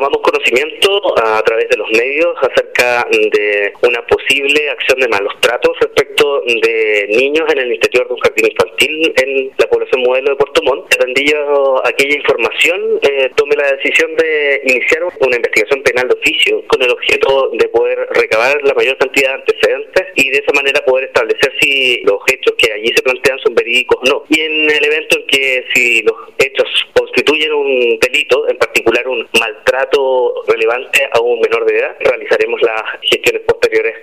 tomamos conocimiento a través de los medios acerca de una posible acción de malos tratos respecto de niños en el interior de un jardín infantil en la población modelo de Puerto Montt. Atendido aquella información, eh, tomé la decisión de iniciar una investigación penal de oficio con el objeto de poder recabar la mayor cantidad de antecedentes y de esa manera poder establecer si los hechos que allí se plantean son verídicos o no. Y en el evento en que si los hechos constituyen un delito, en particular maltrato relevante a un menor de edad, realizaremos las gestiones posteriores